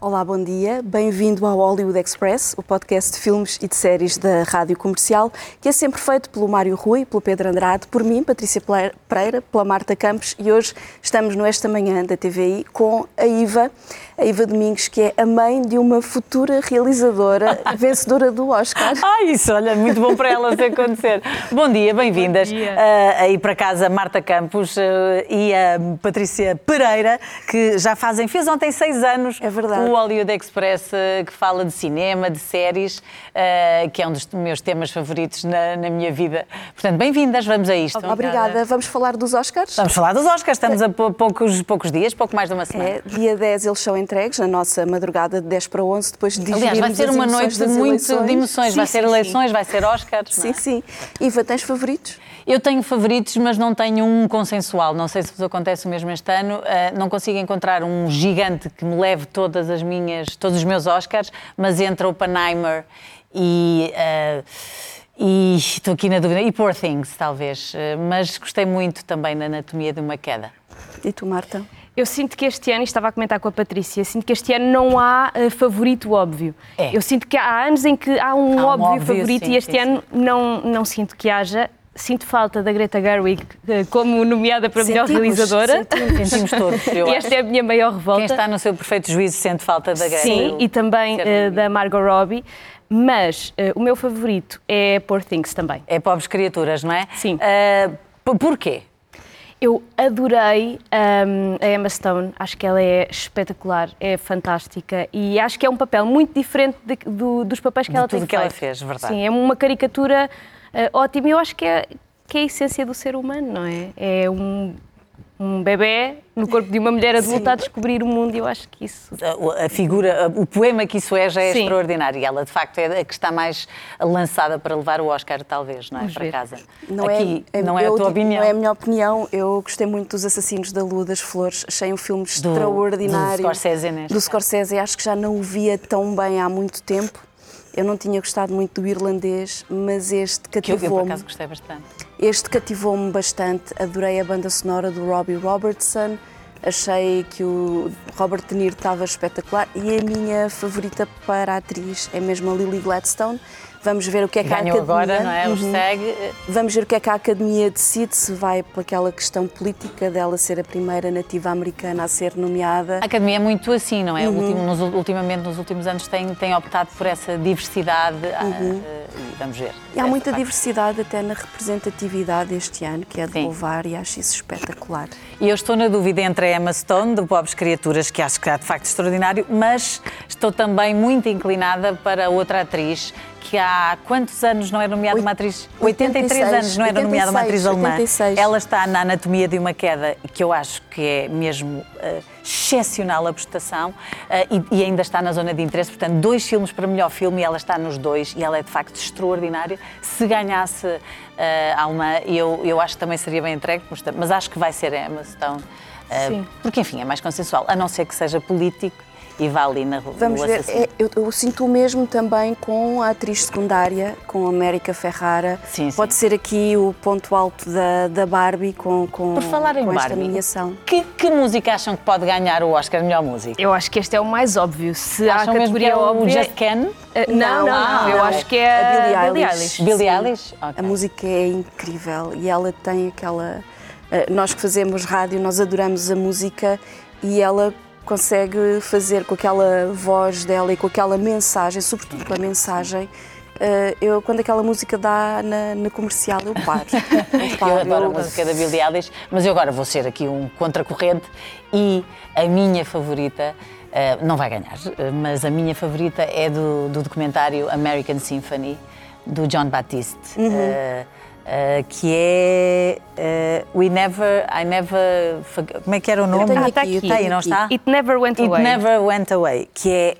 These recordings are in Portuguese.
Olá, bom dia. Bem-vindo ao Hollywood Express, o podcast de filmes e de séries da Rádio Comercial, que é sempre feito pelo Mário Rui, pelo Pedro Andrade, por mim, Patrícia Pereira, pela Marta Campos e hoje estamos no Esta Manhã da TVI com a Iva, a Iva Domingos, que é a mãe de uma futura realizadora vencedora do Oscar. Ah, isso, olha, muito bom para ela se acontecer. Bom dia, bem-vindas. Uh, aí para casa, Marta Campos uh, e a Patrícia Pereira, que já fazem, fez ontem seis anos. É verdade o Hollywood Express eh, que fala de cinema, de séries, uh, que é um dos meus temas favoritos na, na minha vida. Portanto, bem-vindas, vamos a isto. Obrigada. Vamos falar dos Oscars? Vamos falar dos Oscars, estamos a poucos, poucos dias, pouco mais de uma semana. É, dia 10 eles são entregues, na nossa madrugada de 10 para 11, depois de Aliás, vai ser uma noite de, muito, de emoções, sim, vai ser sim, eleições, sim. vai ser Oscars. Sim, é? sim. Iva, tens favoritos? Eu tenho favoritos, mas não tenho um consensual. Não sei se vos acontece o mesmo este ano. Uh, não consigo encontrar um gigante que me leve todas as minhas, todos os meus Oscars, mas entre Oppenheimer e. Uh, e estou aqui na dúvida. E Poor Things, talvez. Uh, mas gostei muito também da Anatomia de uma Queda. E tu, Marta? Eu sinto que este ano, e estava a comentar com a Patrícia, sinto que este ano não há uh, favorito óbvio. É. Eu sinto que há anos em que há um, há um óbvio, óbvio, favorito sim, e este sim, ano sim. Não, não sinto que haja sinto falta da Greta Gerwig eh, como nomeada para melhor realizadora. Sentimos, sentimos todos. e esta é a minha maior revolta. Quem está no seu perfeito juízo sente falta da Greta. Sim, e também uh, da Margot Robbie. Mas uh, o meu favorito é Poor Things também. É Pobres Criaturas, não é? Sim. Uh, porquê? Eu adorei um, a Emma Stone, acho que ela é espetacular, é fantástica e acho que é um papel muito diferente de, do, dos papéis que de ela tem feito. que ela fez, verdade. Sim, é uma caricatura uh, ótima e eu acho que é, que é a essência do ser humano, não é? É um, um bebê no corpo de uma mulher adulta a descobrir o mundo e eu acho que isso... A, a, figura, o poema que isso é já é Sim. extraordinário e ela de facto é a que está mais lançada para levar o Oscar talvez, não é? Vamos para ver. casa. Não Aqui, é, não é a tua opinião. Não é a minha opinião, eu gostei muito dos Assassinos da Lua das Flores, achei um filme do, extraordinário. Do Scorsese, neste Do Scorsese, acho que já não o via tão bem há muito tempo eu não tinha gostado muito do irlandês, mas este cativou-me. Que eu, eu, por acaso, gostei bastante. Este cativou-me bastante. Adorei a banda sonora do Robbie Robertson. Achei que o Robert De Niro estava espetacular. E a minha favorita para a atriz é mesmo a Lily Gladstone. Vamos ver o que é que Ganhou a Academia... agora, não é? Uhum. segue. Vamos ver o que é que a Academia decide, se vai pela aquela questão política dela ser a primeira nativa americana a ser nomeada. A Academia é muito assim, não é? Uhum. nos, ultimamente, nos últimos anos, tem, tem optado por essa diversidade. Ah, uhum. Uh, vamos ver. E há muita parte. diversidade até na representatividade este ano, que é de Sim. louvar e acho isso espetacular. E eu estou na dúvida entre a Emma Stone, do Pobres Criaturas, que acho que é de facto extraordinário, mas estou também muito inclinada para outra atriz que há quantos anos não é nomeada uma atriz? 83 86, anos não era 86, nomeada uma atriz alemã. 86. Ela está na Anatomia de uma Queda, que eu acho que é mesmo uh, excepcional a prestação uh, e, e, ainda está na zona de interesse. Portanto, dois filmes para melhor filme e ela está nos dois e ela é de facto extraordinária. Se ganhasse uh, a alemã, eu, eu acho que também seria bem entregue, mas acho que vai ser Emma Stone. Uh, porque, enfim, é mais consensual, a não ser que seja político e vá ali na rua. Vamos ver, é, eu, eu, sinto o mesmo também com a atriz secundária, com a América Ferrara. Sim, Pode sim. ser aqui o ponto alto da, da Barbie com, com, Por falar em com Barbie, esta nomeação. Que, que música acham que pode ganhar o Oscar melhor música? Eu acho que este é o mais óbvio. Se acham há categoria é o óbvia... Just Can? Uh, não, não, não, não, eu acho que é a Billie Eilish. Billie Eilish? Okay. A música é incrível e ela tem aquela... Uh, nós que fazemos rádio, nós adoramos a música e ela consegue fazer com aquela voz dela e com aquela mensagem, sobretudo com a mensagem, Uh, eu, quando aquela música dá na, na comercial, eu paro. Eu, paro, eu adoro eu... a música da Billie Eilish, mas eu agora vou ser aqui um contracorrente e a minha favorita, uh, não vai ganhar, mas a minha favorita é do, do documentário American Symphony, do John Batiste. Uhum. Uh, Uh, que é uh, We Never, I Never, como é que era o nome? Está aqui, está aí, não está? It Never Went Away. It Never Went Away, que é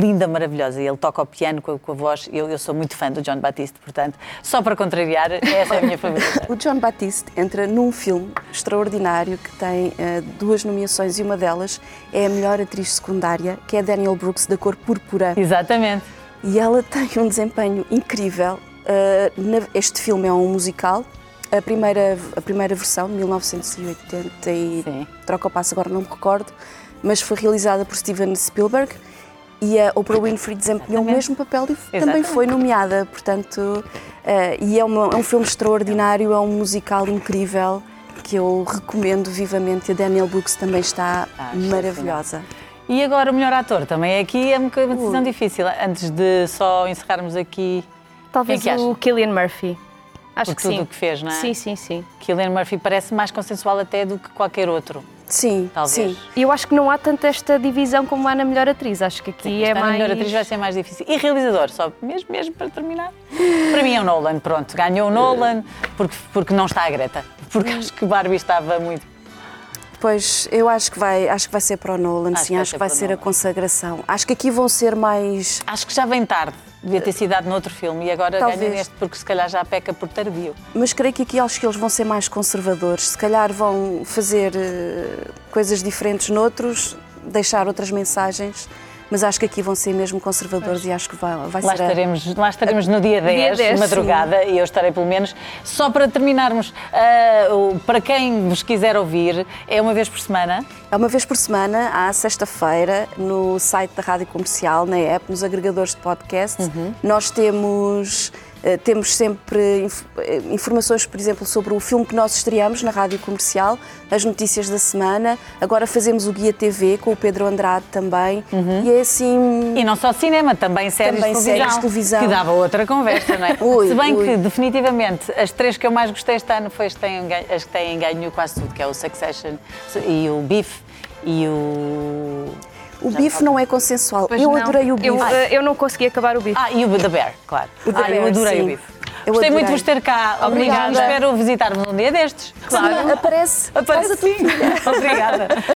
linda, maravilhosa. E ele toca o piano com a, com a voz. Eu, eu, sou muito fã do John Batiste, portanto, só para contrariar, essa é a minha favorita. o John Batiste entra num filme extraordinário que tem uh, duas nomeações e uma delas é a melhor atriz secundária, que é Daniel Brooks, da cor púrpura. Exatamente. E ela tem um desempenho incrível. Uh, este filme é um musical. A primeira, a primeira versão, de 1980 e Sim. troca o passo, agora não me recordo, mas foi realizada por Steven Spielberg e a Oprah Winfrey desempenhou o mesmo papel e Exatamente. também foi nomeada, portanto, uh, e é, uma, é, um filme extraordinário, é um musical incrível que eu recomendo vivamente. A Daniel Brooks também está ah, maravilhosa. E agora o melhor ator também aqui é uma decisão uh. difícil. Antes de só encerrarmos aqui, talvez é o Killian Murphy. Acho Porque que tudo o que fez, não é? Sim, sim, sim. Killian Murphy parece mais consensual até do que qualquer outro. Sim, talvez. Sim. Eu acho que não há tanta esta divisão como há na melhor atriz. Acho que aqui sim, é mais. Na melhor atriz vai ser mais difícil. E realizador, só mesmo, mesmo para terminar. para mim é o Nolan, pronto. Ganhou o Nolan porque, porque não está a Greta. Porque acho que Barbie estava muito. Pois, eu acho que vai, acho que vai ser para o Nolan, acho sim, que acho que vai ser, a consagração. Acho que aqui vão ser mais. Acho que já vem tarde. Devia ter sido dado noutro filme e agora Talvez. ganha neste porque se calhar já peca por tardio. Mas creio que aqui acho que eles vão ser mais conservadores. Se calhar vão fazer uh, coisas diferentes noutros, deixar outras mensagens mas acho que aqui vão ser mesmo conservadores e acho que vai, vai lá ser. Estaremos, a... Lá estaremos no dia 10, dia 10 madrugada, sim. e eu estarei pelo menos. Só para terminarmos, uh, para quem vos quiser ouvir, é uma vez por semana? É uma vez por semana, à sexta-feira, no site da Rádio Comercial, na app, nos agregadores de podcast. Uhum. Nós temos temos sempre eh, informações, por exemplo, sobre o filme que nós estreamos na rádio comercial, as notícias da semana. Agora fazemos o Guia TV com o Pedro Andrade também. Uhum. E é assim. E não só cinema, também séries, também de, televisão, séries de televisão. Que dava outra conversa, não é? ui, Se bem ui. que, definitivamente, as três que eu mais gostei este ano foi as que têm, as que têm ganho quase tudo, que é o Succession e o Beef e o. O bife não é consensual. Pois eu não. adorei o bife. Eu, eh, eu, não consegui acabar o bife. Ah, e o The Bear, claro. O The ah, Bear, eu adorei sim. o bife. Eu Gostei adorei. muito de vos ter cá. Obrigada. Espero visitar-vos um dia destes. Claro. Aparece. Aparece sim. Obrigada.